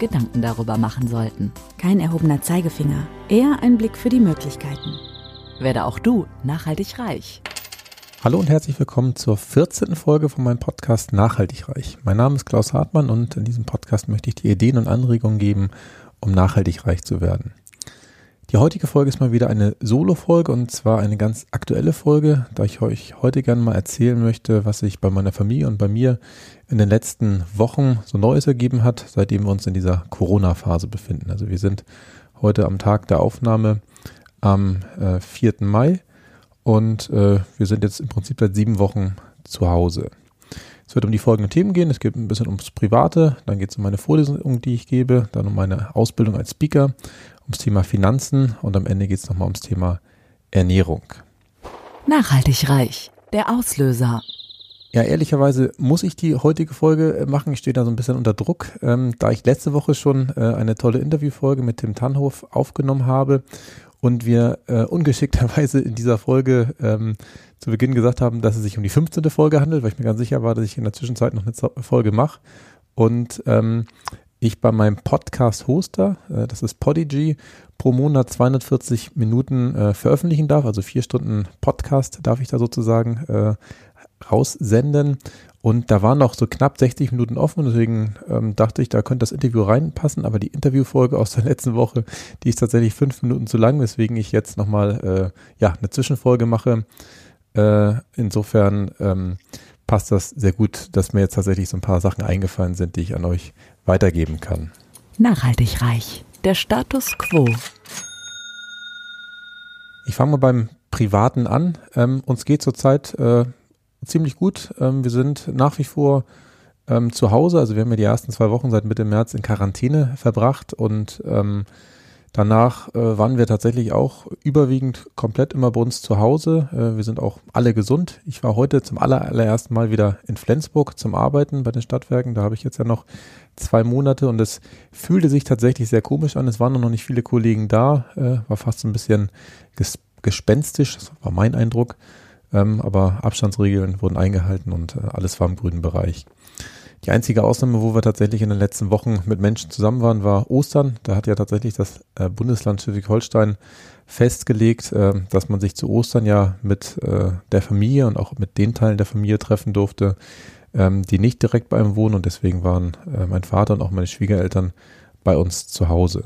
Gedanken darüber machen sollten. Kein erhobener Zeigefinger, eher ein Blick für die Möglichkeiten. Werde auch du nachhaltig reich. Hallo und herzlich willkommen zur 14. Folge von meinem Podcast Nachhaltig reich. Mein Name ist Klaus Hartmann und in diesem Podcast möchte ich dir Ideen und Anregungen geben, um nachhaltig reich zu werden. Die heutige Folge ist mal wieder eine Solo-Folge und zwar eine ganz aktuelle Folge, da ich euch heute gerne mal erzählen möchte, was sich bei meiner Familie und bei mir in den letzten Wochen so Neues ergeben hat, seitdem wir uns in dieser Corona-Phase befinden. Also wir sind heute am Tag der Aufnahme am äh, 4. Mai und äh, wir sind jetzt im Prinzip seit sieben Wochen zu Hause. Es wird um die folgenden Themen gehen. Es geht ein bisschen ums Private, dann geht es um meine Vorlesung, die ich gebe, dann um meine Ausbildung als Speaker, ums Thema Finanzen und am Ende geht es nochmal ums Thema Ernährung. Nachhaltig reich. Der Auslöser. Ja, ehrlicherweise muss ich die heutige Folge äh, machen. Ich stehe da so ein bisschen unter Druck, ähm, da ich letzte Woche schon äh, eine tolle Interviewfolge mit Tim Tannhof aufgenommen habe und wir äh, ungeschickterweise in dieser Folge ähm, zu Beginn gesagt haben, dass es sich um die 15. Folge handelt, weil ich mir ganz sicher war, dass ich in der Zwischenzeit noch eine Folge mache. Und ähm, ich bei meinem Podcast-Hoster, äh, das ist Podigy, pro Monat 240 Minuten äh, veröffentlichen darf, also vier Stunden Podcast darf ich da sozusagen äh, raussenden. Und da waren noch so knapp 60 Minuten offen, deswegen ähm, dachte ich, da könnte das Interview reinpassen, aber die Interviewfolge aus der letzten Woche, die ist tatsächlich fünf Minuten zu lang, weswegen ich jetzt nochmal äh, ja, eine Zwischenfolge mache. Äh, insofern ähm, passt das sehr gut, dass mir jetzt tatsächlich so ein paar Sachen eingefallen sind, die ich an euch weitergeben kann. Nachhaltig reich. Der Status quo. Ich fange mal beim Privaten an. Ähm, uns geht zurzeit äh, ziemlich gut. Ähm, wir sind nach wie vor ähm, zu Hause. Also wir haben ja die ersten zwei Wochen seit Mitte März in Quarantäne verbracht und ähm, danach äh, waren wir tatsächlich auch überwiegend komplett immer bei uns zu Hause. Äh, wir sind auch alle gesund. Ich war heute zum aller, allerersten Mal wieder in Flensburg zum Arbeiten bei den Stadtwerken. Da habe ich jetzt ja noch zwei Monate und es fühlte sich tatsächlich sehr komisch an. Es waren noch nicht viele Kollegen da, äh, war fast so ein bisschen ges gespenstisch, das war mein Eindruck. Ähm, aber Abstandsregeln wurden eingehalten und äh, alles war im grünen Bereich. Die einzige Ausnahme, wo wir tatsächlich in den letzten Wochen mit Menschen zusammen waren, war Ostern. Da hat ja tatsächlich das äh, Bundesland Schleswig-Holstein festgelegt, äh, dass man sich zu Ostern ja mit äh, der Familie und auch mit den Teilen der Familie treffen durfte, ähm, die nicht direkt bei einem wohnen und deswegen waren äh, mein Vater und auch meine Schwiegereltern bei uns zu Hause.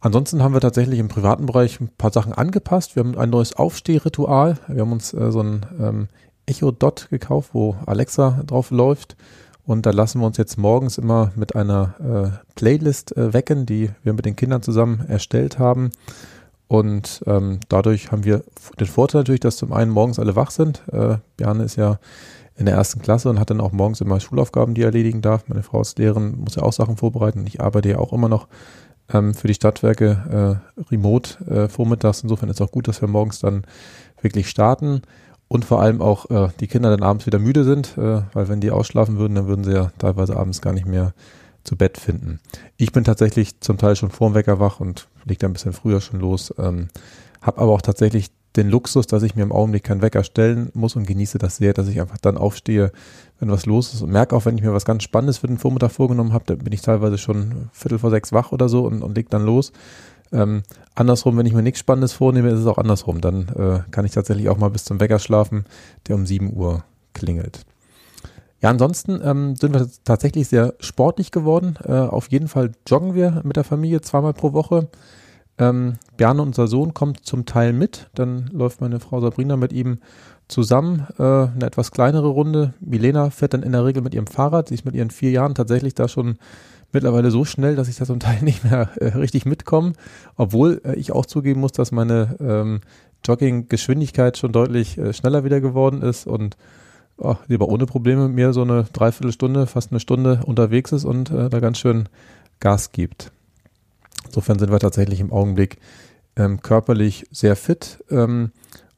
Ansonsten haben wir tatsächlich im privaten Bereich ein paar Sachen angepasst. Wir haben ein neues Aufstehritual. Wir haben uns so ein ähm, Echo Dot gekauft, wo Alexa drauf läuft. Und da lassen wir uns jetzt morgens immer mit einer äh, Playlist äh, wecken, die wir mit den Kindern zusammen erstellt haben. Und ähm, dadurch haben wir den Vorteil natürlich, dass zum einen morgens alle wach sind. Äh, Bjarne ist ja in der ersten Klasse und hat dann auch morgens immer Schulaufgaben, die er erledigen darf. Meine Frau ist Lehrerin, muss ja auch Sachen vorbereiten. Ich arbeite ja auch immer noch ähm, für die Stadtwerke äh, remote äh, vormittags. Insofern ist es auch gut, dass wir morgens dann wirklich starten und vor allem auch äh, die Kinder dann abends wieder müde sind, äh, weil wenn die ausschlafen würden, dann würden sie ja teilweise abends gar nicht mehr zu Bett finden. Ich bin tatsächlich zum Teil schon vorm Wecker wach und leg da ein bisschen früher schon los, ähm, habe aber auch tatsächlich den Luxus, dass ich mir im Augenblick keinen Wecker stellen muss und genieße das sehr, dass ich einfach dann aufstehe, wenn was los ist und merke auch, wenn ich mir was ganz Spannendes für den Vormittag vorgenommen habe, dann bin ich teilweise schon Viertel vor sechs wach oder so und, und leg dann los. Ähm, andersrum, wenn ich mir nichts Spannendes vornehme, ist es auch andersrum. Dann äh, kann ich tatsächlich auch mal bis zum Wecker schlafen, der um sieben Uhr klingelt. Ja, ansonsten ähm, sind wir tatsächlich sehr sportlich geworden. Äh, auf jeden Fall joggen wir mit der Familie zweimal pro Woche. Ähm, Bjarne, unser Sohn, kommt zum Teil mit. Dann läuft meine Frau Sabrina mit ihm zusammen äh, eine etwas kleinere Runde. Milena fährt dann in der Regel mit ihrem Fahrrad. Sie ist mit ihren vier Jahren tatsächlich da schon mittlerweile so schnell, dass ich da zum Teil nicht mehr äh, richtig mitkomme. Obwohl äh, ich auch zugeben muss, dass meine ähm, Jogging-Geschwindigkeit schon deutlich äh, schneller wieder geworden ist und oh, sie aber ohne Probleme mit mir so eine Dreiviertelstunde, fast eine Stunde unterwegs ist und äh, da ganz schön Gas gibt. Insofern sind wir tatsächlich im Augenblick ähm, körperlich sehr fit ähm,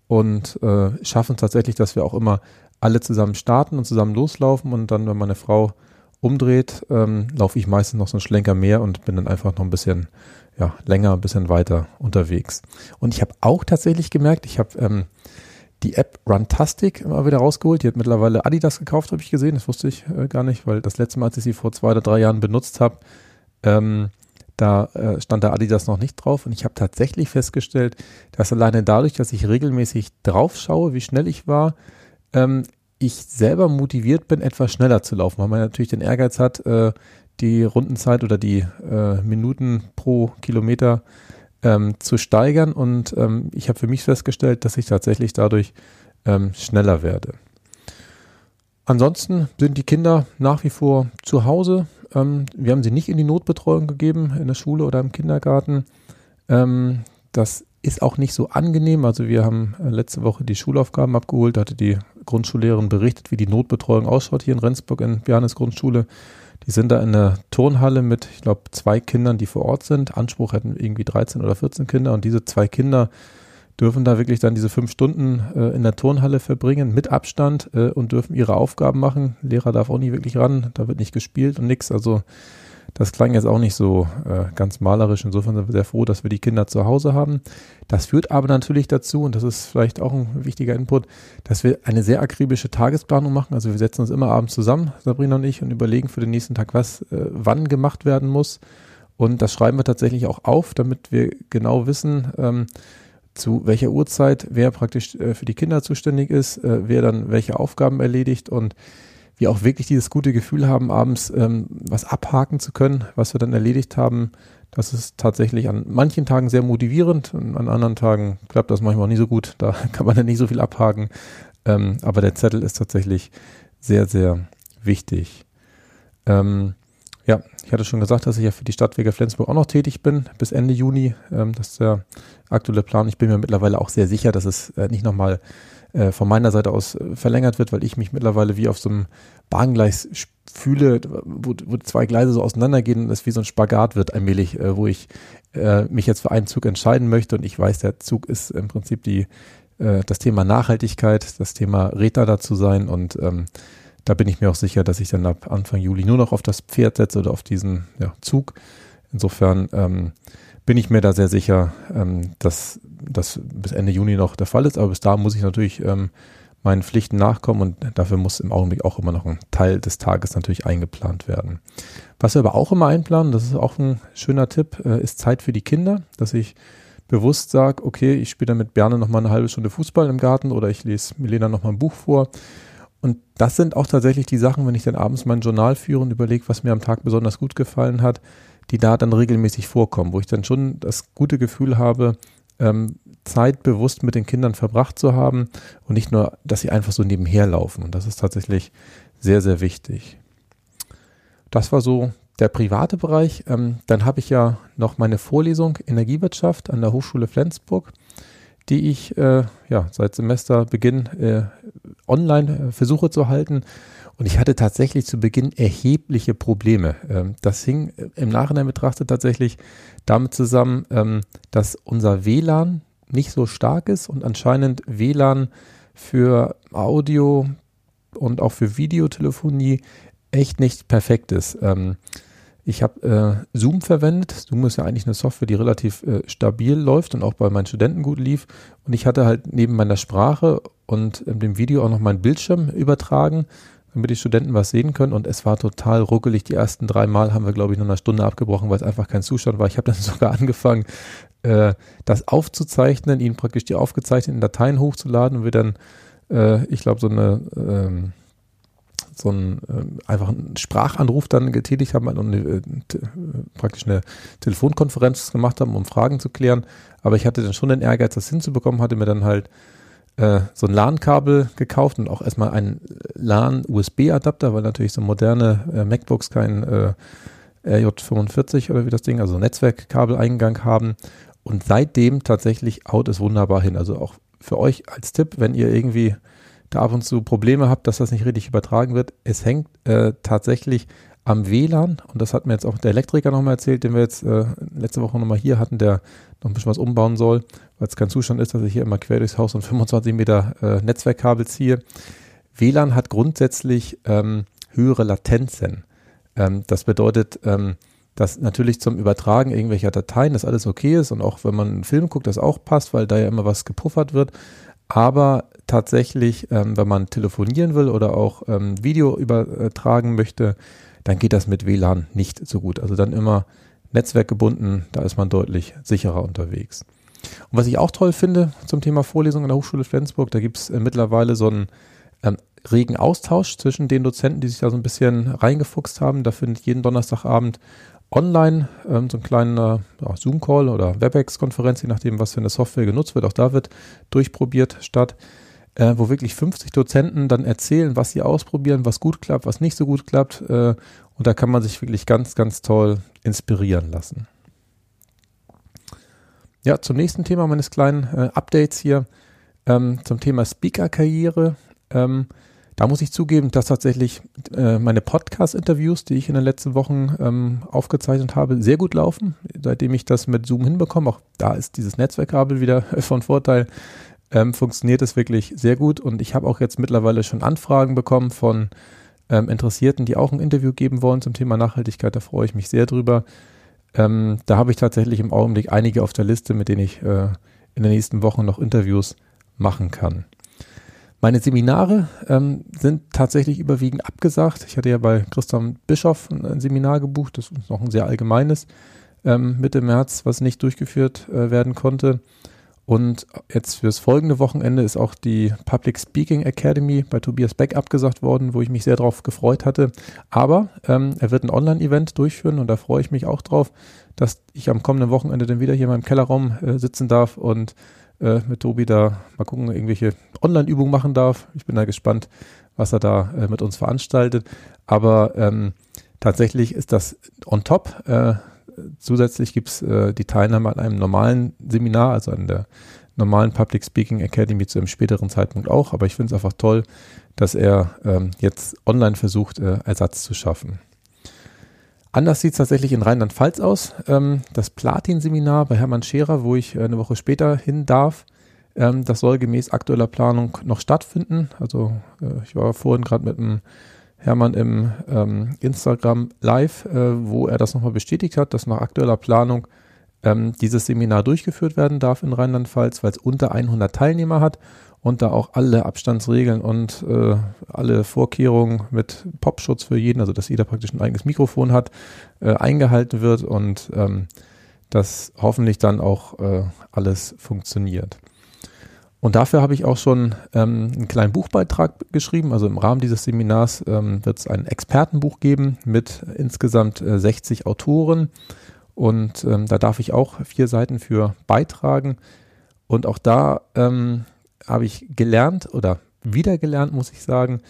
und äh, schaffen tatsächlich, dass wir auch immer alle zusammen starten und zusammen loslaufen und dann, wenn meine Frau umdreht, ähm, laufe ich meistens noch so einen Schlenker mehr und bin dann einfach noch ein bisschen ja, länger, ein bisschen weiter unterwegs. Und ich habe auch tatsächlich gemerkt, ich habe ähm, die App Runtastic immer wieder rausgeholt. Die hat mittlerweile Adidas gekauft, habe ich gesehen. Das wusste ich äh, gar nicht, weil das letzte Mal, als ich sie vor zwei oder drei Jahren benutzt habe, ähm, da äh, stand da Adidas noch nicht drauf. Und ich habe tatsächlich festgestellt, dass alleine dadurch, dass ich regelmäßig drauf schaue, wie schnell ich war, ähm, ich selber motiviert bin, etwas schneller zu laufen, weil man natürlich den Ehrgeiz hat, äh, die Rundenzeit oder die äh, Minuten pro Kilometer ähm, zu steigern. Und ähm, ich habe für mich festgestellt, dass ich tatsächlich dadurch ähm, schneller werde. Ansonsten sind die Kinder nach wie vor zu Hause. Wir haben sie nicht in die Notbetreuung gegeben, in der Schule oder im Kindergarten. Das ist auch nicht so angenehm. Also wir haben äh, letzte Woche die Schulaufgaben abgeholt, hatte die Grundschullehrerin berichtet, wie die Notbetreuung ausschaut hier in Rendsburg in Bjarnes Grundschule. Die sind da in der Turnhalle mit, ich glaube, zwei Kindern, die vor Ort sind. Anspruch hätten irgendwie 13 oder 14 Kinder und diese zwei Kinder dürfen da wirklich dann diese fünf Stunden äh, in der Turnhalle verbringen mit Abstand äh, und dürfen ihre Aufgaben machen. Lehrer darf auch nie wirklich ran, da wird nicht gespielt und nix. Also das klang jetzt auch nicht so äh, ganz malerisch. Insofern sind wir sehr froh, dass wir die Kinder zu Hause haben. Das führt aber natürlich dazu, und das ist vielleicht auch ein wichtiger Input, dass wir eine sehr akribische Tagesplanung machen. Also wir setzen uns immer abends zusammen, Sabrina und ich, und überlegen für den nächsten Tag, was äh, wann gemacht werden muss. Und das schreiben wir tatsächlich auch auf, damit wir genau wissen, ähm, zu welcher Uhrzeit wer praktisch äh, für die Kinder zuständig ist, äh, wer dann welche Aufgaben erledigt und wir auch wirklich dieses gute Gefühl haben, abends ähm, was abhaken zu können, was wir dann erledigt haben. Das ist tatsächlich an manchen Tagen sehr motivierend und an anderen Tagen klappt das manchmal auch nicht so gut. Da kann man dann nicht so viel abhaken. Ähm, aber der Zettel ist tatsächlich sehr, sehr wichtig. Ähm, ja, ich hatte schon gesagt, dass ich ja für die Stadtwege Flensburg auch noch tätig bin bis Ende Juni. Ähm, das ist der aktuelle Plan. Ich bin mir mittlerweile auch sehr sicher, dass es äh, nicht nochmal äh, von meiner Seite aus äh, verlängert wird, weil ich mich mittlerweile wie auf so einem Bahngleis fühle, wo, wo zwei Gleise so auseinandergehen und es wie so ein Spagat wird allmählich, äh, wo ich mich jetzt für einen Zug entscheiden möchte und ich weiß, der Zug ist im Prinzip die das Thema Nachhaltigkeit, das Thema Redner dazu sein und ähm, da bin ich mir auch sicher, dass ich dann ab Anfang Juli nur noch auf das Pferd setze oder auf diesen ja, Zug. Insofern ähm, bin ich mir da sehr sicher, ähm, dass das bis Ende Juni noch der Fall ist. Aber bis da muss ich natürlich ähm, meinen Pflichten nachkommen und dafür muss im Augenblick auch immer noch ein Teil des Tages natürlich eingeplant werden. Was wir aber auch immer einplanen, das ist auch ein schöner Tipp, äh, ist Zeit für die Kinder, dass ich bewusst sage, okay, ich spiele dann mit Berne noch mal eine halbe Stunde Fußball im Garten oder ich lese Milena noch mal ein Buch vor und das sind auch tatsächlich die Sachen, wenn ich dann abends mein Journal führe und überlege, was mir am Tag besonders gut gefallen hat, die da dann regelmäßig vorkommen, wo ich dann schon das gute Gefühl habe, ähm, Zeit bewusst mit den Kindern verbracht zu haben und nicht nur, dass sie einfach so nebenher laufen. Und das ist tatsächlich sehr, sehr wichtig. Das war so der private Bereich. Ähm, dann habe ich ja noch meine Vorlesung Energiewirtschaft an der Hochschule Flensburg die ich äh, ja seit Semesterbeginn äh, online äh, versuche zu halten. Und ich hatte tatsächlich zu Beginn erhebliche Probleme. Ähm, das hing äh, im Nachhinein betrachtet tatsächlich damit zusammen, ähm, dass unser WLAN nicht so stark ist und anscheinend WLAN für Audio und auch für Videotelefonie echt nicht perfekt ist. Ähm, ich habe äh, Zoom verwendet. Zoom ist ja eigentlich eine Software, die relativ äh, stabil läuft und auch bei meinen Studenten gut lief. Und ich hatte halt neben meiner Sprache und äh, dem Video auch noch meinen Bildschirm übertragen, damit die Studenten was sehen können. Und es war total ruckelig. Die ersten drei Mal haben wir, glaube ich, nur eine Stunde abgebrochen, weil es einfach kein Zustand war. Ich habe dann sogar angefangen, äh, das aufzuzeichnen, ihnen praktisch die aufgezeichneten Dateien hochzuladen und wir dann, äh, ich glaube, so eine ähm, so einen äh, einfach einen Sprachanruf dann getätigt haben und äh, praktisch eine Telefonkonferenz gemacht haben, um Fragen zu klären. Aber ich hatte dann schon den Ehrgeiz, das hinzubekommen, hatte mir dann halt äh, so ein LAN-Kabel gekauft und auch erstmal einen LAN-USB-Adapter, weil natürlich so moderne äh, MacBooks keinen äh, RJ45 oder wie das Ding, also Netzwerkkabeleingang haben. Und seitdem tatsächlich haut es wunderbar hin. Also auch für euch als Tipp, wenn ihr irgendwie da ab und zu Probleme habt, dass das nicht richtig übertragen wird. Es hängt äh, tatsächlich am WLAN. Und das hat mir jetzt auch der Elektriker nochmal erzählt, den wir jetzt äh, letzte Woche nochmal hier hatten, der noch ein bisschen was umbauen soll, weil es kein Zustand ist, dass ich hier immer quer durchs Haus und 25 Meter äh, Netzwerkkabel ziehe. WLAN hat grundsätzlich ähm, höhere Latenzen. Ähm, das bedeutet, ähm, dass natürlich zum Übertragen irgendwelcher Dateien das alles okay ist und auch wenn man einen Film guckt, das auch passt, weil da ja immer was gepuffert wird. Aber tatsächlich, ähm, wenn man telefonieren will oder auch ähm, Video übertragen möchte, dann geht das mit WLAN nicht so gut. Also dann immer netzwerkgebunden, da ist man deutlich sicherer unterwegs. Und was ich auch toll finde zum Thema Vorlesung an der Hochschule Flensburg, da gibt es äh, mittlerweile so einen ähm, regen Austausch zwischen den Dozenten, die sich da so ein bisschen reingefuchst haben. Da findet jeden Donnerstagabend online ähm, so ein kleiner ja, Zoom-Call oder WebEx-Konferenz, je nachdem, was für eine Software genutzt wird. Auch da wird durchprobiert statt, äh, wo wirklich 50 Dozenten dann erzählen, was sie ausprobieren, was gut klappt, was nicht so gut klappt. Äh, und da kann man sich wirklich ganz, ganz toll inspirieren lassen. Ja, zum nächsten Thema meines kleinen äh, Updates hier, ähm, zum Thema Speaker-Karriere. Ähm, da muss ich zugeben, dass tatsächlich äh, meine Podcast-Interviews, die ich in den letzten Wochen ähm, aufgezeichnet habe, sehr gut laufen. Seitdem ich das mit Zoom hinbekomme, auch da ist dieses Netzwerkkabel wieder von Vorteil, ähm, funktioniert es wirklich sehr gut. Und ich habe auch jetzt mittlerweile schon Anfragen bekommen von ähm, Interessierten, die auch ein Interview geben wollen zum Thema Nachhaltigkeit. Da freue ich mich sehr drüber. Ähm, da habe ich tatsächlich im Augenblick einige auf der Liste, mit denen ich äh, in den nächsten Wochen noch Interviews machen kann. Meine Seminare ähm, sind tatsächlich überwiegend abgesagt. Ich hatte ja bei Christian Bischoff ein, Seminar gebucht, das ist noch ein sehr allgemeines, ähm, Mitte März, was nicht durchgeführt äh, werden konnte. Und jetzt fürs folgende Wochenende ist auch die Public Speaking Academy bei Tobias Beck abgesagt worden, wo ich mich sehr darauf gefreut hatte. Aber ähm, er wird ein Online-Event durchführen und da freue ich mich auch drauf, dass ich am kommenden Wochenende dann wieder hier in meinem Kellerraum äh, sitzen darf und äh, mit Tobi da mal gucken, irgendwelche Online-Übungen machen darf. Ich bin da gespannt, was er da äh, mit uns veranstaltet. Aber ähm, tatsächlich ist das on top. Äh, zusätzlich gibt es äh, die Teilnahme an einem normalen Seminar, also an der normalen Public Speaking Academy zu einem späteren Zeitpunkt auch. Aber ich finde es einfach toll, dass er ähm, jetzt online versucht, äh, Ersatz zu schaffen. Anders sieht es tatsächlich in Rheinland-Pfalz aus. Ähm, das Platin-Seminar bei Hermann Scherer, wo ich äh, eine Woche später hin darf, ähm, das soll gemäß aktueller Planung noch stattfinden. Also äh, ich war vorhin gerade mit dem Hermann im ähm, Instagram Live, äh, wo er das nochmal bestätigt hat, dass nach aktueller Planung ähm, dieses Seminar durchgeführt werden darf in Rheinland-Pfalz, weil es unter 100 Teilnehmer hat und da auch alle Abstandsregeln und äh, alle Vorkehrungen mit Popschutz für jeden, also dass jeder praktisch ein eigenes Mikrofon hat, äh, eingehalten wird und ähm, dass hoffentlich dann auch äh, alles funktioniert. Und dafür habe ich auch schon ähm, einen kleinen Buchbeitrag geschrieben. Also im Rahmen dieses Seminars ähm, wird es ein Expertenbuch geben mit insgesamt äh, 60 Autoren. Und ähm, da darf ich auch vier Seiten für beitragen. Und auch da ähm, habe ich gelernt oder wieder gelernt, muss ich sagen,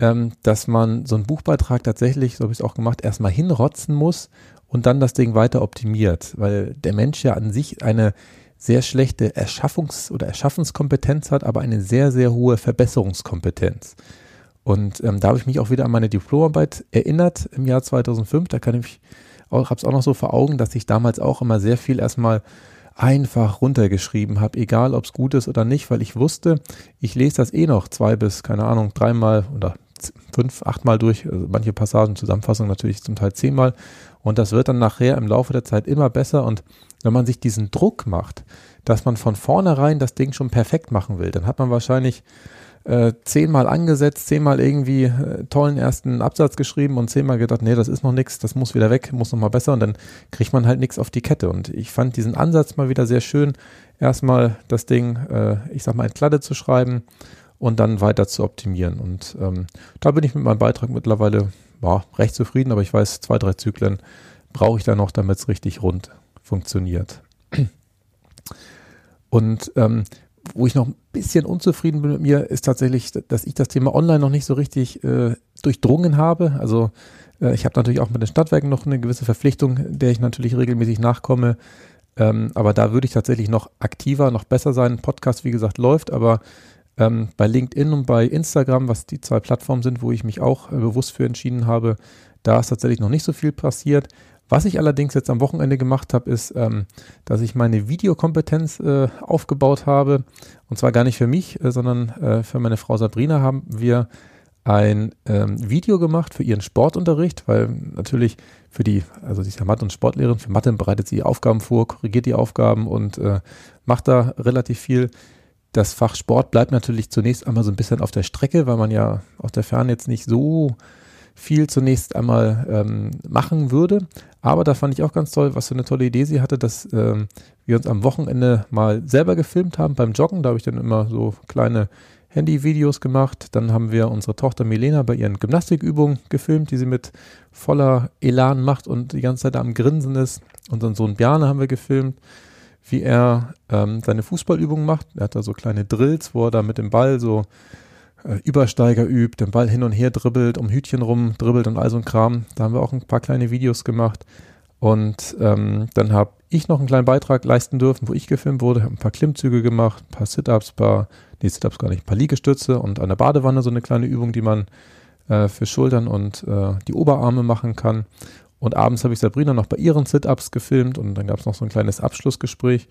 ähm, dass man so einen Buchbeitrag tatsächlich, so habe ich es auch gemacht, erstmal hinrotzen muss und dann das Ding weiter optimiert, weil der Mensch ja an sich eine sehr schlechte Erschaffungs- oder Erschaffenskompetenz hat, aber eine sehr, sehr hohe Verbesserungskompetenz. Und ähm, da habe ich mich auch wieder an meine Diplomarbeit erinnert im Jahr 2005. Da kann ich auch, habe es auch noch so vor Augen, dass ich damals auch immer sehr viel erstmal einfach runtergeschrieben habe, egal ob es gut ist oder nicht, weil ich wusste, ich lese das eh noch zwei bis, keine Ahnung, dreimal oder fünf, achtmal durch, also manche Passagen, Zusammenfassung natürlich zum Teil zehnmal. Und das wird dann nachher im Laufe der Zeit immer besser. Und wenn man sich diesen Druck macht, dass man von vornherein das Ding schon perfekt machen will, dann hat man wahrscheinlich äh, zehnmal angesetzt, zehnmal irgendwie äh, tollen ersten Absatz geschrieben und zehnmal gedacht, nee, das ist noch nichts, das muss wieder weg, muss noch mal besser und dann kriegt man halt nichts auf die Kette. Und ich fand diesen Ansatz mal wieder sehr schön, erstmal das Ding, äh, ich sag mal, in Kladde zu schreiben und dann weiter zu optimieren. Und ähm, da bin ich mit meinem Beitrag mittlerweile ja, recht zufrieden, aber ich weiß, zwei, drei Zyklen brauche ich da noch, damit es richtig rund funktioniert. Und ähm, wo ich noch ein bisschen unzufrieden bin mit mir, ist tatsächlich, dass ich das Thema online noch nicht so richtig äh, durchdrungen habe. Also äh, ich habe natürlich auch mit den Stadtwerken noch eine gewisse Verpflichtung, der ich natürlich regelmäßig nachkomme. Ähm, aber da würde ich tatsächlich noch aktiver, noch besser sein. Podcast, wie gesagt, läuft, aber Ähm, bei LinkedIn und bei Instagram, was die zwei Plattformen sind, wo ich mich auch äh, bewusst für entschieden habe, da ist tatsächlich noch nicht so viel passiert. Was ich allerdings jetzt am Wochenende gemacht habe, ist, ähm, dass ich meine Videokompetenz äh, aufgebaut habe. Und zwar gar nicht für mich, äh, sondern äh, für meine Frau Sabrina haben wir ein ähm, Video gemacht für ihren Sportunterricht, weil natürlich für die, also sie ist ja Mathe- und Sportlehrerin, für Mathe bereitet sie Aufgaben vor, korrigiert die Aufgaben und äh, macht da relativ viel. Das Fach Sport bleibt natürlich zunächst einmal so ein bisschen auf der Strecke, weil man ja aus der Ferne jetzt nicht so viel zunächst einmal ähm, machen würde. Aber da fand ich auch ganz toll, was für eine tolle Idee sie hatte, dass ähm, wir uns am Wochenende mal selber gefilmt haben beim Joggen. Da habe ich dann immer so kleine Handyvideos gemacht. Dann haben wir unsere Tochter Milena bei ihren Gymnastikübungen gefilmt, die sie mit voller Elan macht und die ganze Zeit am Grinsen ist. Unseren Sohn Bjarne haben wir gefilmt, wie er ähm, seine Fußballübungen macht. Er hat da so kleine Drills, wo er da mit dem Ball so äh, Übersteiger übt, den Ball hin und her dribbelt, um Hütchen rum dribbelt und all so ein Kram. Da haben wir auch ein paar kleine Videos gemacht. Und ähm, dann habe ich noch einen kleinen Beitrag leisten dürfen, wo ich gefilmt wurde, habe ein paar Klimmzüge gemacht, ein paar Sit-Ups, paar, nee, Sit-Ups gar nicht, ein paar Liegestütze und an der Badewanne so eine kleine Übung, die man äh, für Schultern und äh, die Oberarme machen kann. Und abends habe ich Sabrina noch bei ihren Sit-Ups gefilmt und dann gab es noch so ein kleines Abschlussgespräch.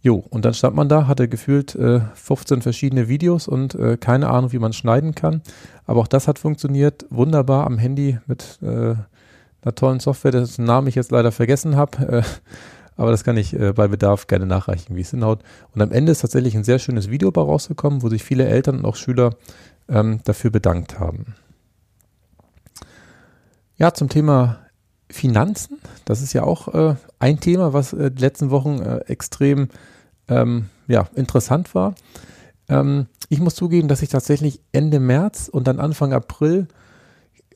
Jo, und dann stand man da, hatte gefühlt äh, 15 verschiedene Videos und äh, keine Ahnung, wie man schneiden kann. Aber auch das hat funktioniert wunderbar am Handy mit äh, einer tollen Software, dessen Namen ich jetzt leider vergessen habe. Äh, aber das kann ich äh, bei Bedarf gerne nachreichen, wie es hinhaut. Und am Ende ist tatsächlich ein sehr schönes Video bei rausgekommen, wo sich viele Eltern und auch Schüler ähm, dafür bedankt haben. Ja, zum Thema Finanzen, das ist ja auch äh, ein Thema, was äh, die letzten Wochen äh, extrem ähm, ja, interessant war. Ähm, ich muss zugeben, dass ich tatsächlich Ende März und dann Anfang April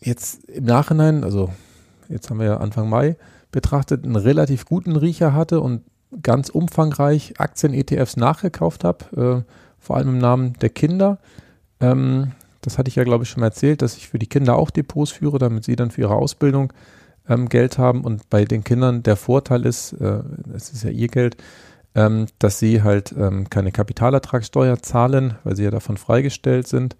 jetzt im Nachhinein, also jetzt haben wir ja Anfang Mai betrachtet, einen relativ guten Riecher hatte und ganz umfangreich Aktien-ETFs nachgekauft habe, äh, vor allem im Namen der Kinder. Ähm, das hatte ich ja, glaube ich, schon mal erzählt, dass ich für die Kinder auch Depots führe, damit sie dann für ihre Ausbildung ähm, Geld haben. Und bei den Kindern der Vorteil ist, äh, es ist ja ihr Geld, ähm, dass sie halt ähm, keine Kapitalertragssteuer zahlen, weil sie ja davon freigestellt sind.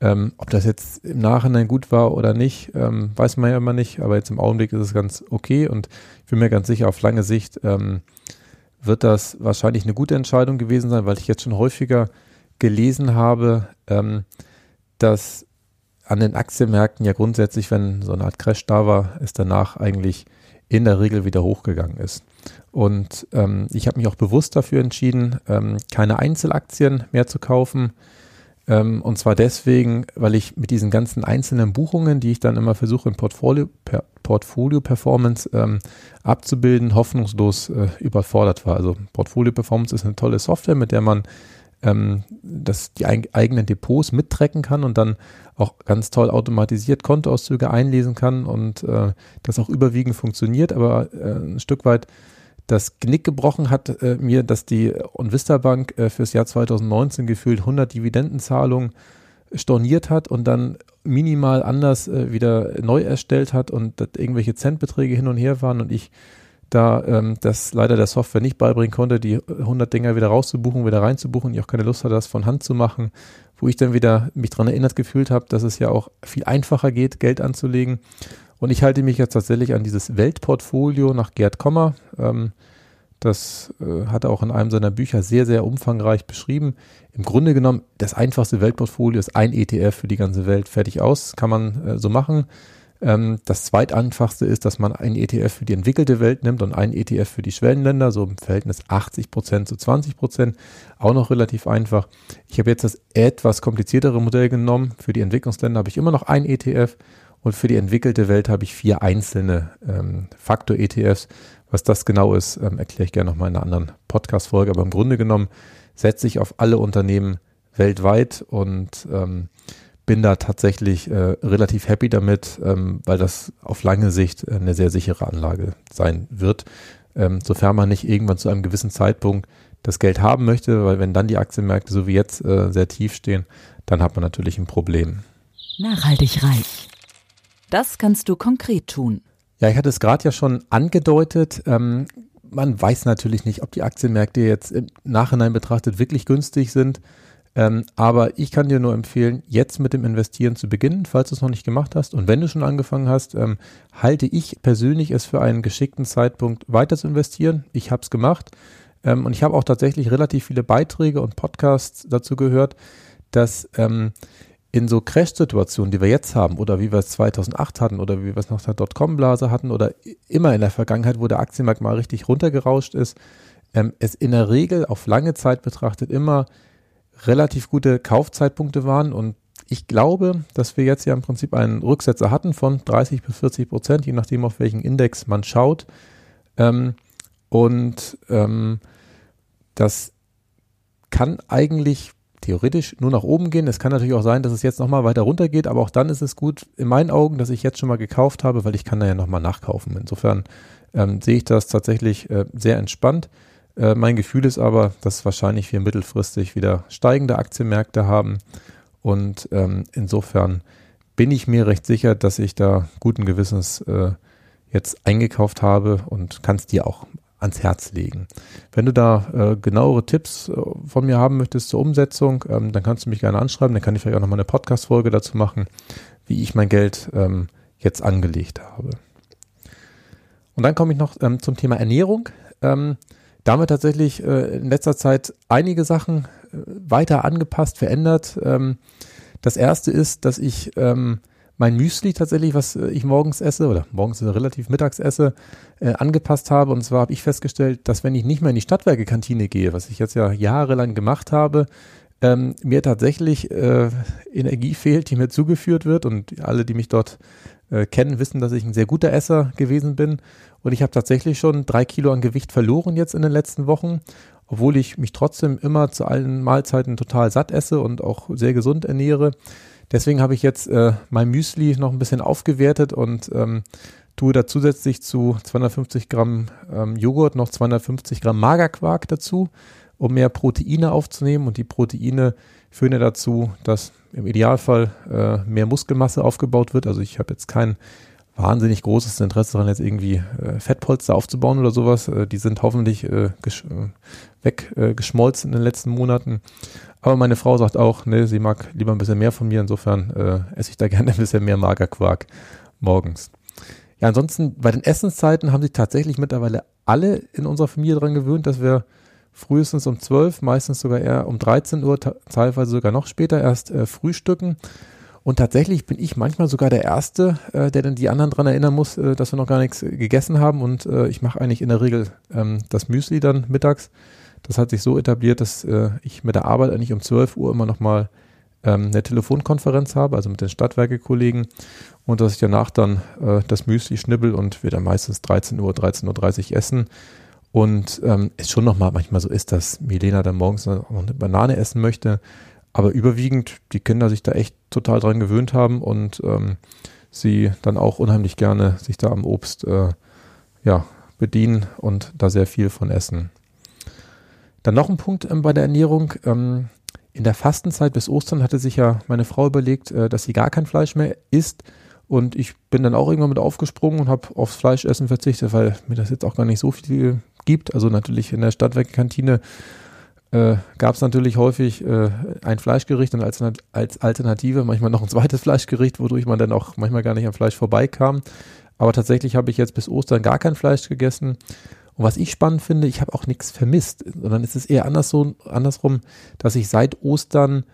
Ähm, ob das jetzt im Nachhinein gut war oder nicht, ähm, weiß man ja immer nicht, aber jetzt im Augenblick ist es ganz okay und ich bin mir ganz sicher, auf lange Sicht ähm, wird das wahrscheinlich eine gute Entscheidung gewesen sein, weil ich jetzt schon häufiger gelesen habe, dass an den Aktienmärkten ja grundsätzlich, wenn so eine Art Crash da war, es danach eigentlich in der Regel wieder hochgegangen ist. Und ähm, ich habe mich auch bewusst dafür entschieden, ähm, keine Einzelaktien mehr zu kaufen. Ähm, und zwar deswegen, weil ich mit diesen ganzen einzelnen Buchungen, die ich dann immer versuche in Portfolio, per, Portfolio Performance ähm, abzubilden, hoffnungslos äh, überfordert war. Also Portfolio Performance ist eine tolle Software, mit der man ähm, das, die eigenen Depots mittracken kann und dann auch ganz toll automatisiert Kontoauszüge einlesen kann und äh, das auch überwiegend funktioniert, aber äh, ein Stück weit das Knick gebrochen hat äh, mir, dass die Onvista Bank äh, fürs Jahr 2019 gefühlt 100 Dividendenzahlungen storniert hat und dann minimal anders äh, wieder neu erstellt hat und irgendwelche Centbeträge hin und her waren und ich da ähm, das leider der Software nicht beibringen konnte, die 100 Dinger wieder rauszubuchen, wieder reinzubuchen, ich auch keine Lust hatte, das von Hand zu machen, wo ich dann wieder mich daran erinnert gefühlt habe, dass es ja auch viel einfacher geht, Geld anzulegen. Und ich halte mich jetzt tatsächlich an dieses Weltportfolio nach Gerd Kommer. Ähm, das äh, hat er auch in einem seiner Bücher sehr, sehr umfangreich beschrieben. Im Grunde genommen, das einfachste Weltportfolio ist ein ETF für die ganze Welt. Fertig aus, kann man äh, so machen. Ähm, das zweiteinfachste ist, dass man einen ETF für die entwickelte Welt nimmt und einen ETF für die Schwellenländer, so im Verhältnis 80 Prozent zu 20 Prozent. Auch noch relativ einfach. Ich habe jetzt das etwas kompliziertere Modell genommen. Für die Entwicklungsländer habe ich immer noch einen ETF und für die entwickelte Welt habe ich vier einzelne ähm, Faktor-ETFs. Was das genau ist, ähm, erkläre ich gerne nochmal in einer anderen Podcast-Folge. Aber im Grunde genommen setze ich auf alle Unternehmen weltweit und ähm, bin da tatsächlich äh, relativ happy damit, ähm, weil das auf lange Sicht eine sehr sichere Anlage sein wird, ähm, sofern man nicht irgendwann zu einem gewissen Zeitpunkt das Geld haben möchte, weil wenn dann die Aktienmärkte so wie jetzt äh, sehr tief stehen, dann hat man natürlich ein Problem. Nachhaltig reich. Das kannst du konkret tun. Ja, ich hatte es gerade ja schon angedeutet. Ähm, man weiß natürlich nicht, ob die Aktienmärkte jetzt im Nachhinein betrachtet wirklich günstig sind. Ähm, aber ich kann dir nur empfehlen, jetzt mit dem Investieren zu beginnen, falls du es noch nicht gemacht hast. Und wenn du schon angefangen hast, ähm, halte ich persönlich es für einen geschickten Zeitpunkt, weiter zu investieren. Ich habe es gemacht. Ähm, und ich habe auch tatsächlich relativ viele Beiträge und Podcasts dazu gehört, dass ähm, in so Crash-Situationen, die wir jetzt haben, oder wie wir es 2008 hatten, oder wie wir es nach der Dotcom-Blase hatten, oder immer in der Vergangenheit, wo der Aktienmarkt mal richtig runtergerauscht ist, ähm, es in der Regel auf lange Zeit betrachtet immer relativ gute Kaufzeitpunkte waren und ich glaube, dass wir jetzt ja im Prinzip einen Rücksetzer hatten von 30 bis 40 Prozent, je nachdem, auf welchen Index man schaut. Ähm, und ähm, das kann eigentlich theoretisch nur nach oben gehen. Es kann natürlich auch sein, dass es jetzt nochmal weiter runter geht, aber auch dann ist es gut in meinen Augen, dass ich jetzt schon mal gekauft habe, weil ich kann da ja nochmal nachkaufen. Insofern ähm, sehe ich das tatsächlich äh, sehr entspannt. Äh, mein Gefühl ist aber, dass wahrscheinlich wir mittelfristig wieder steigende Aktienmärkte haben. Und ähm, insofern bin ich mir recht sicher, dass ich da guten Gewissens äh, jetzt eingekauft habe und kann es dir auch ans Herz legen. Wenn du da äh, genauere Tipps äh, von mir haben möchtest zur Umsetzung, ähm, dann kannst du mich gerne anschreiben. Dann kann ich vielleicht auch nochmal eine Podcast-Folge dazu machen, wie ich mein Geld ähm, jetzt angelegt habe. Und dann komme ich noch ähm, zum Thema Ernährung. Ähm, damit tatsächlich äh, in letzter Zeit einige Sachen äh, weiter angepasst, verändert. Ähm, das erste ist, dass ich ähm, mein Müsli tatsächlich, was äh, ich morgens esse oder morgens relativ mittags esse, äh, angepasst habe. Und zwar habe ich festgestellt, dass wenn ich nicht mehr in die Stadtwerke-Kantine gehe, was ich jetzt ja jahrelang gemacht habe, ähm, mir tatsächlich äh, Energie fehlt, die mir zugeführt wird. Und alle, die mich dort äh, kennen, wissen, dass ich ein sehr guter Esser gewesen bin. Und ich habe tatsächlich schon drei Kilo an Gewicht verloren jetzt in den letzten Wochen, obwohl ich mich trotzdem immer zu allen Mahlzeiten total satt esse und auch sehr gesund ernähre. Deswegen habe ich jetzt äh, mein Müsli noch ein bisschen aufgewertet und ähm, tue da zusätzlich zu 250 Gramm ähm, Joghurt noch 250 Gramm Magerquark dazu, um mehr Proteine aufzunehmen. Und die Proteine führen ja dazu, dass im Idealfall äh, mehr Muskelmasse aufgebaut wird. Also ich habe jetzt kein wahnsinnig großes Interesse daran, jetzt irgendwie äh, Fettpolster aufzubauen oder sowas. Äh, die sind hoffentlich äh, äh, weggeschmolzen in den letzten Monaten. Aber meine Frau sagt auch, ne, sie mag lieber ein bisschen mehr von mir. Insofern äh, esse ich da gerne ein bisschen mehr Magerquark morgens. Ja, ansonsten bei den Essenszeiten haben sich tatsächlich mittlerweile alle in unserer Familie daran gewöhnt, dass wir frühestens um 12, meistens sogar eher um 13 Uhr, teilweise sogar noch später erst äh, frühstücken. Und tatsächlich bin ich manchmal sogar der Erste, äh, der dann die anderen daran erinnern muss, äh, dass wir noch gar nichts gegessen haben. Und äh, ich mache eigentlich in der Regel ähm, das Müsli dann mittags. Das hat sich so etabliert, dass äh, ich mit der Arbeit eigentlich um 12 Uhr immer noch mal ähm, eine Telefonkonferenz habe, also mit den Stadtwerke-Kollegen. Und dass ich danach dann äh, das Müsli schnibbel und wir dann meistens 13 Uhr, 13.30 Uhr essen. Und ähm, es schon noch mal manchmal so ist, dass Milena dann morgens noch eine Banane essen möchte aber überwiegend die Kinder sich da echt total dran gewöhnt haben und ähm, sie dann auch unheimlich gerne sich da am Obst äh, ja, bedienen und da sehr viel von essen. Dann noch ein Punkt ähm, bei der Ernährung. Ähm, in der Fastenzeit bis Ostern hatte sich ja meine Frau überlegt, äh, dass sie gar kein Fleisch mehr isst. Und ich bin dann auch irgendwann mit aufgesprungen und habe aufs Fleischessen verzichtet, weil mir das jetzt auch gar nicht so viel gibt. Also natürlich in der Stadtwerkkantine äh, gab es natürlich häufig äh, ein Fleischgericht und als, als Alternative manchmal noch ein zweites Fleischgericht, wodurch man dann auch manchmal gar nicht am Fleisch vorbeikam. Aber tatsächlich habe ich jetzt bis Ostern gar kein Fleisch gegessen. Und was ich spannend finde, ich habe auch nichts vermisst, sondern es ist eher anders so, andersrum, dass ich seit Ostern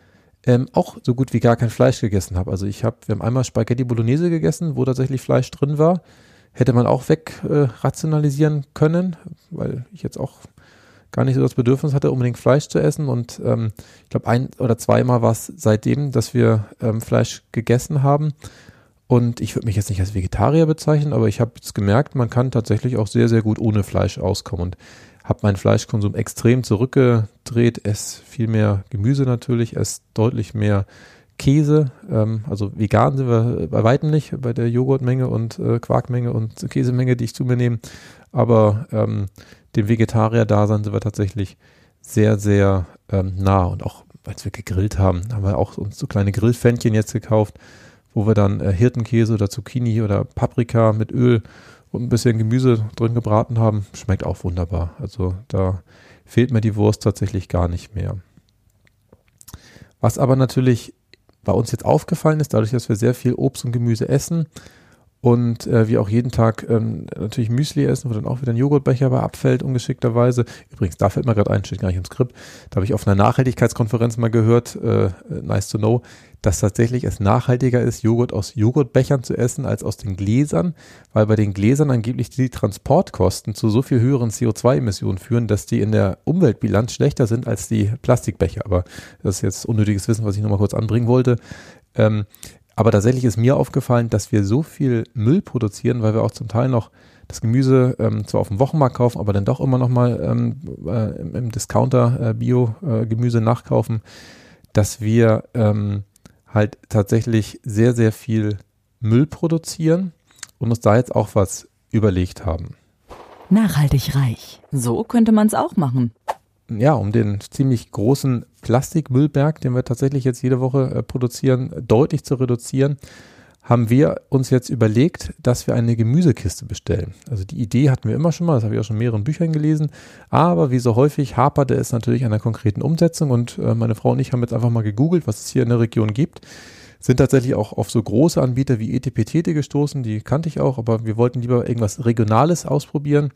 ähm, auch so gut wie gar kein Fleisch gegessen habe. Also ich habe, wir haben einmal Spaghetti Bolognese gegessen, wo tatsächlich Fleisch drin war. Hätte man auch weg äh, können, weil ich jetzt auch gar nicht so das Bedürfnis hatte, unbedingt Fleisch zu essen. Und ähm, ich glaube, ein oder zweimal war es seitdem, dass wir ähm, Fleisch gegessen haben. Und ich würde mich jetzt nicht als Vegetarier bezeichnen, aber ich habe jetzt gemerkt, man kann tatsächlich auch sehr, sehr gut ohne Fleisch auskommen. Und habe meinen Fleischkonsum extrem zurückgedreht, esse viel mehr Gemüse natürlich, esse deutlich mehr Käse. Ähm, also vegan sind wir bei weitem nicht bei der Joghurtmenge und äh, Quarkmenge und Käsemenge, die ich zu mir nehme. Aber ähm, dem Vegetarier-Dasein sind wir tatsächlich sehr, sehr ähm, nah. Und auch, als wir gegrillt haben, haben wir auch uns so kleine Grillfännchen jetzt gekauft, wo wir dann äh, Hirtenkäse oder Zucchini oder Paprika mit Öl und ein bisschen Gemüse drin gebraten haben. Schmeckt auch wunderbar. Also da fehlt mir die Wurst tatsächlich gar nicht mehr. Was aber natürlich bei uns jetzt aufgefallen ist, dadurch, dass wir sehr viel Obst und Gemüse essen und äh, wir auch jeden Tag ähm, natürlich Müsli essen, wo dann auch wieder ein Joghurtbecher bei abfällt, ungeschickterweise. Übrigens, da fällt mir gerade ein, steht gar nicht im Skript. Da habe ich auf einer Nachhaltigkeitskonferenz mal gehört, äh, nice to know, dass tatsächlich es nachhaltiger ist, Joghurt aus Joghurtbechern zu essen als aus den Gläsern, weil bei den Gläsern angeblich die Transportkosten zu so viel höheren CO2-Emissionen führen, dass die in der Umweltbilanz schlechter sind als die Plastikbecher. Aber das ist jetzt unnötiges Wissen, was ich nochmal kurz anbringen wollte. Ähm, aber tatsächlich ist mir aufgefallen, dass wir so viel Müll produzieren, weil wir auch zum Teil noch das Gemüse ähm, zwar auf dem Wochenmarkt kaufen, aber dann doch immer noch mal ähm, äh, im, Discounter äh, Bio-Gemüse äh, nachkaufen, dass wir ähm, halt tatsächlich sehr, sehr viel Müll produzieren und uns da jetzt auch was überlegt haben. Nachhaltig reich. So könnte man es auch machen ja, um den ziemlich großen Plastikmüllberg, den wir tatsächlich jetzt jede Woche äh, produzieren, deutlich zu reduzieren, haben wir uns jetzt überlegt, dass wir eine Gemüsekiste bestellen. Also die Idee hatten wir immer schon mal, das habe ich auch schon in mehreren Büchern gelesen, aber wie so häufig haperte es natürlich an der konkreten Umsetzung und äh, meine Frau und ich haben jetzt einfach mal gegoogelt, was es hier in der Region gibt. Sind tatsächlich auch auf so große Anbieter wie ETPTT gestoßen, die kannte ich auch, aber wir wollten lieber irgendwas Regionales ausprobieren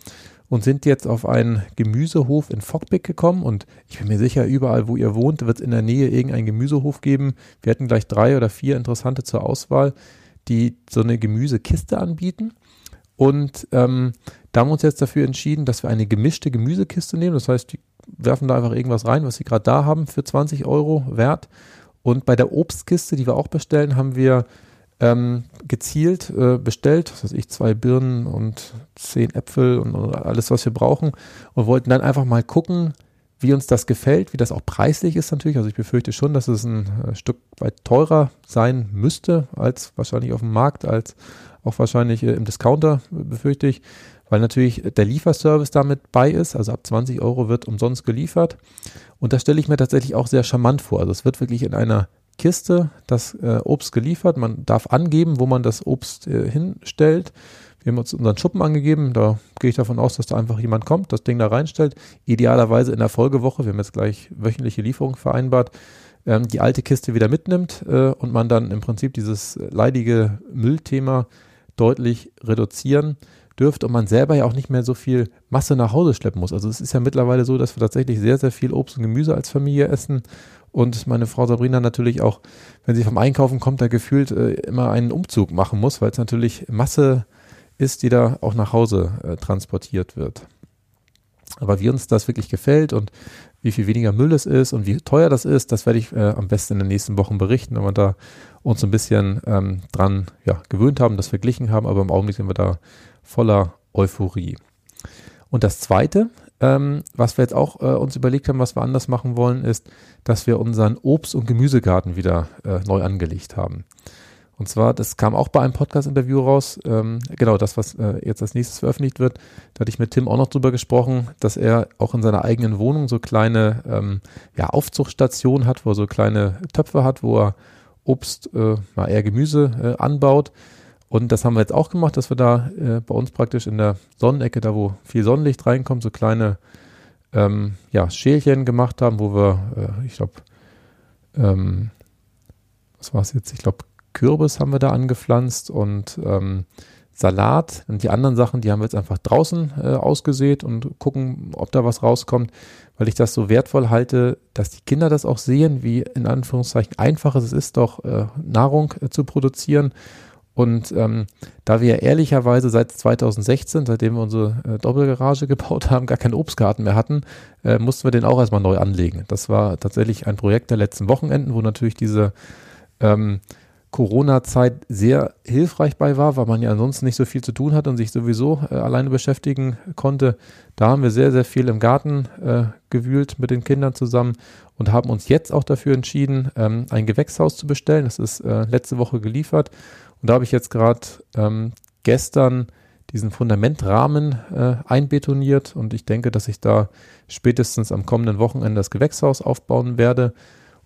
und sind jetzt auf einen Gemüsehof in Fockbeck gekommen und ich bin mir sicher, überall, wo ihr wohnt, wird es in der Nähe irgendeinen Gemüsehof geben. Wir hatten gleich drei oder vier interessante zur Auswahl, die so eine Gemüsekiste anbieten. Und ähm, da haben wir uns jetzt dafür entschieden, dass wir eine gemischte Gemüsekiste nehmen. Das heißt, die werfen da einfach irgendwas rein, was sie gerade da haben, für 20 Euro wert. Und bei der Obstkiste, die wir auch bestellen, haben wir ähm, gezielt äh, bestellt, was weiß ich, zwei Birnen und zehn Äpfel und, und, alles, was wir brauchen und wollten dann einfach mal gucken, wie uns das gefällt, wie das auch preislich ist natürlich. Also ich befürchte schon, dass es ein äh, Stück weit teurer sein müsste als wahrscheinlich auf dem Markt, als auch wahrscheinlich äh, im Discounter, befürchte ich, weil natürlich der Lieferservice damit bei ist. Also ab 20 Euro wird umsonst geliefert. Und das stelle ich mir tatsächlich auch sehr charmant vor. Also es wird wirklich in einer Kiste das äh, Obst geliefert. Man darf angeben, wo man das Obst äh, hinstellt. Wir haben uns unseren Schuppen angegeben. Da gehe ich davon aus, dass da einfach jemand kommt, das Ding da reinstellt. Idealerweise in der Folgewoche, wir haben jetzt gleich wöchentliche Lieferung vereinbart, ähm, die alte Kiste wieder mitnimmt äh, und man dann im Prinzip dieses leidige Müllthema deutlich reduzieren dürfte und man selber ja auch nicht mehr so viel Masse nach Hause schleppen muss. Also es ist ja mittlerweile so, dass wir tatsächlich sehr, sehr viel Obst und Gemüse als Familie essen und meine Frau Sabrina natürlich auch, wenn sie vom Einkaufen kommt, da gefühlt äh, immer einen Umzug machen muss, weil es natürlich Masse ist, die da auch nach Hause äh, transportiert wird. Aber wie uns das wirklich gefällt und wie viel weniger Müll es ist und wie teuer das ist, das werde ich äh, am besten in den nächsten Wochen berichten, wenn wir da uns ein bisschen ähm, dran ja, gewöhnt haben, das verglichen haben, aber im Augenblick sind wir da voller Euphorie. Und das Zweite, ähm, was wir jetzt auch äh, uns überlegt haben, was wir anders machen wollen, ist, dass wir unseren Obst- und Gemüsegarten wieder äh, neu angelegt haben. Und zwar, das kam auch bei einem Podcast-Interview raus, ähm, genau das, was äh, jetzt als nächstes veröffentlicht wird. Da hatte ich mit Tim auch noch drüber gesprochen, dass er auch in seiner eigenen Wohnung so kleine ähm, ja, Aufzuchtstationen hat, wo er so kleine Töpfe hat, wo er Obst, äh, mal eher Gemüse äh, anbaut. Und das haben wir jetzt auch gemacht, dass wir da äh, bei uns praktisch in der Sonnenecke, da wo viel Sonnenlicht reinkommt, so kleine ähm, ja, Schälchen gemacht haben, wo wir, äh, ich glaube, ähm, was war es jetzt? Ich glaube, Kürbis haben wir da angepflanzt und ähm, Salat und die anderen Sachen, die haben wir jetzt einfach draußen äh, ausgesät und gucken, ob da was rauskommt, weil ich das so wertvoll halte, dass die Kinder das auch sehen, wie in Anführungszeichen einfach es ist, doch äh, Nahrung äh, zu produzieren und ähm, da wir ehrlicherweise seit 2016, seitdem wir unsere äh, Doppelgarage gebaut haben, gar keinen Obstgarten mehr hatten, äh, mussten wir den auch erstmal neu anlegen. Das war tatsächlich ein Projekt der letzten Wochenenden, wo natürlich diese ähm, Corona-Zeit sehr hilfreich bei war, weil man ja ansonsten nicht so viel zu tun hat und sich sowieso äh, alleine beschäftigen konnte. Da haben wir sehr, sehr viel im Garten äh, gewühlt mit den Kindern zusammen und haben uns jetzt auch dafür entschieden, ähm, ein Gewächshaus zu bestellen. Das ist äh, letzte Woche geliefert. Und da habe ich jetzt gerade ähm, gestern diesen Fundamentrahmen äh, einbetoniert. Und ich denke, dass ich da spätestens am kommenden Wochenende das Gewächshaus aufbauen werde.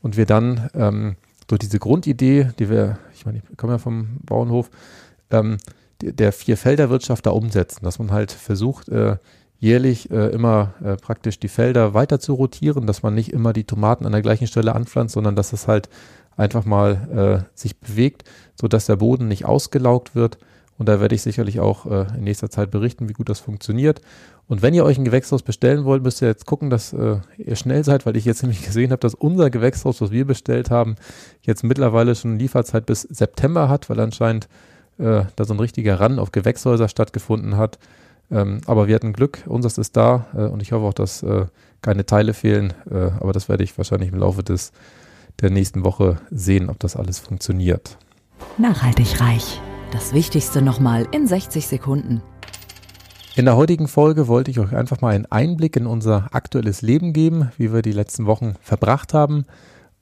Und wir dann ähm, durch diese Grundidee, die wir, ich meine, ich komme ja vom Bauernhof, ähm, der Vierfelderwirtschaft da umsetzen, dass man halt versucht, äh, jährlich äh, immer äh, praktisch die Felder weiter zu rotieren, dass man nicht immer die Tomaten an der gleichen Stelle anpflanzt, sondern dass es halt einfach mal äh, sich bewegt, sodass der Boden nicht ausgelaugt wird. Und da werde ich sicherlich auch äh, in nächster Zeit berichten, wie gut das funktioniert. Und wenn ihr euch ein Gewächshaus bestellen wollt, müsst ihr jetzt gucken, dass äh, ihr schnell seid, weil ich jetzt nämlich gesehen habe, dass unser Gewächshaus, was wir bestellt haben, jetzt mittlerweile schon Lieferzeit bis September hat, weil anscheinend äh, da so ein richtiger Run auf Gewächshäuser stattgefunden hat. Ähm, aber wir hatten Glück, unseres ist da äh, und ich hoffe auch, dass äh, keine Teile fehlen. Äh, aber das werde ich wahrscheinlich im Laufe des, der nächsten Woche sehen, ob das alles funktioniert. Nachhaltig reich. Das Wichtigste nochmal in 60 Sekunden. In der heutigen Folge wollte ich euch einfach mal einen Einblick in unser aktuelles Leben geben, wie wir die letzten Wochen verbracht haben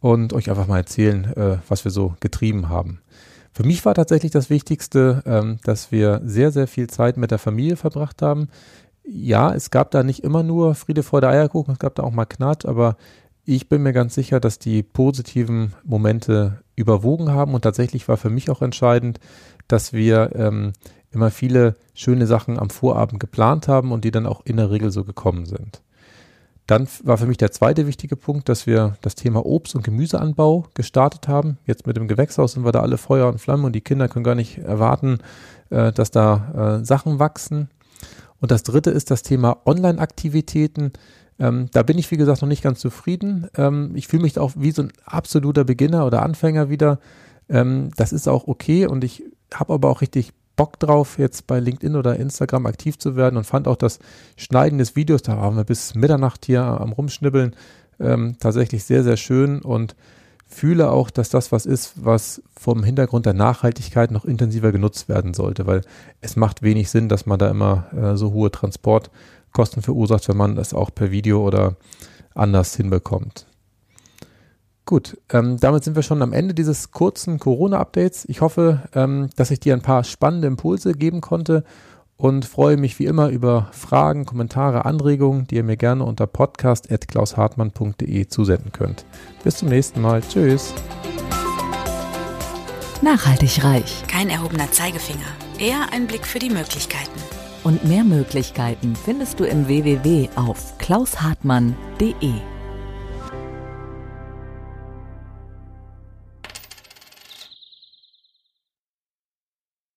und euch einfach mal erzählen, äh, was wir so getrieben haben. Für mich war tatsächlich das Wichtigste, ähm, dass wir sehr, sehr viel Zeit mit der Familie verbracht haben. Ja, es gab da nicht immer nur Friede, Freude, Eierkuchen, es gab da auch mal Knat, aber ich bin mir ganz sicher, dass die positiven Momente überwogen haben und tatsächlich war für mich auch entscheidend, dass wir ähm, immer viele schöne Sachen am Vorabend geplant haben und die dann auch in der Regel so gekommen sind. Dann war für mich der zweite wichtige Punkt, dass wir das Thema Obst- und Gemüseanbau gestartet haben. Jetzt mit dem Gewächshaus sind wir da alle Feuer und Flamme und die Kinder können gar nicht erwarten, äh, dass da äh, Sachen wachsen. Und das dritte ist das Thema Online-Aktivitäten. Ähm, da bin ich, wie gesagt, noch nicht ganz zufrieden. Ähm, ich fühle mich auch wie so ein absoluter Beginner oder Anfänger wieder. Ähm, das ist auch okay und ich habe aber auch richtig Bock drauf, jetzt bei LinkedIn oder Instagram aktiv zu werden und fand auch das Schneiden des Videos, da waren wir bis Mitternacht hier am Rumschnibbeln, ähm, tatsächlich sehr, sehr schön und fühle auch, dass das was ist, was vom Hintergrund der Nachhaltigkeit noch intensiver genutzt werden sollte, weil es macht wenig Sinn, dass man da immer äh, so hohe Transportkosten verursacht, wenn man das auch per Video oder anders hinbekommt. Gut, ähm, damit sind wir schon am Ende dieses kurzen Corona-Updates. Ich hoffe, ähm, dass ich dir ein paar spannende Impulse geben konnte und freue mich wie immer über Fragen, Kommentare, Anregungen, die ihr mir gerne unter podcast.klaushartmann.de zusenden könnt. Bis zum nächsten Mal. Tschüss. Nachhaltig reich. Kein erhobener Zeigefinger, eher ein Blick für die Möglichkeiten. Und mehr Möglichkeiten findest du im www auf klaushartmann.de.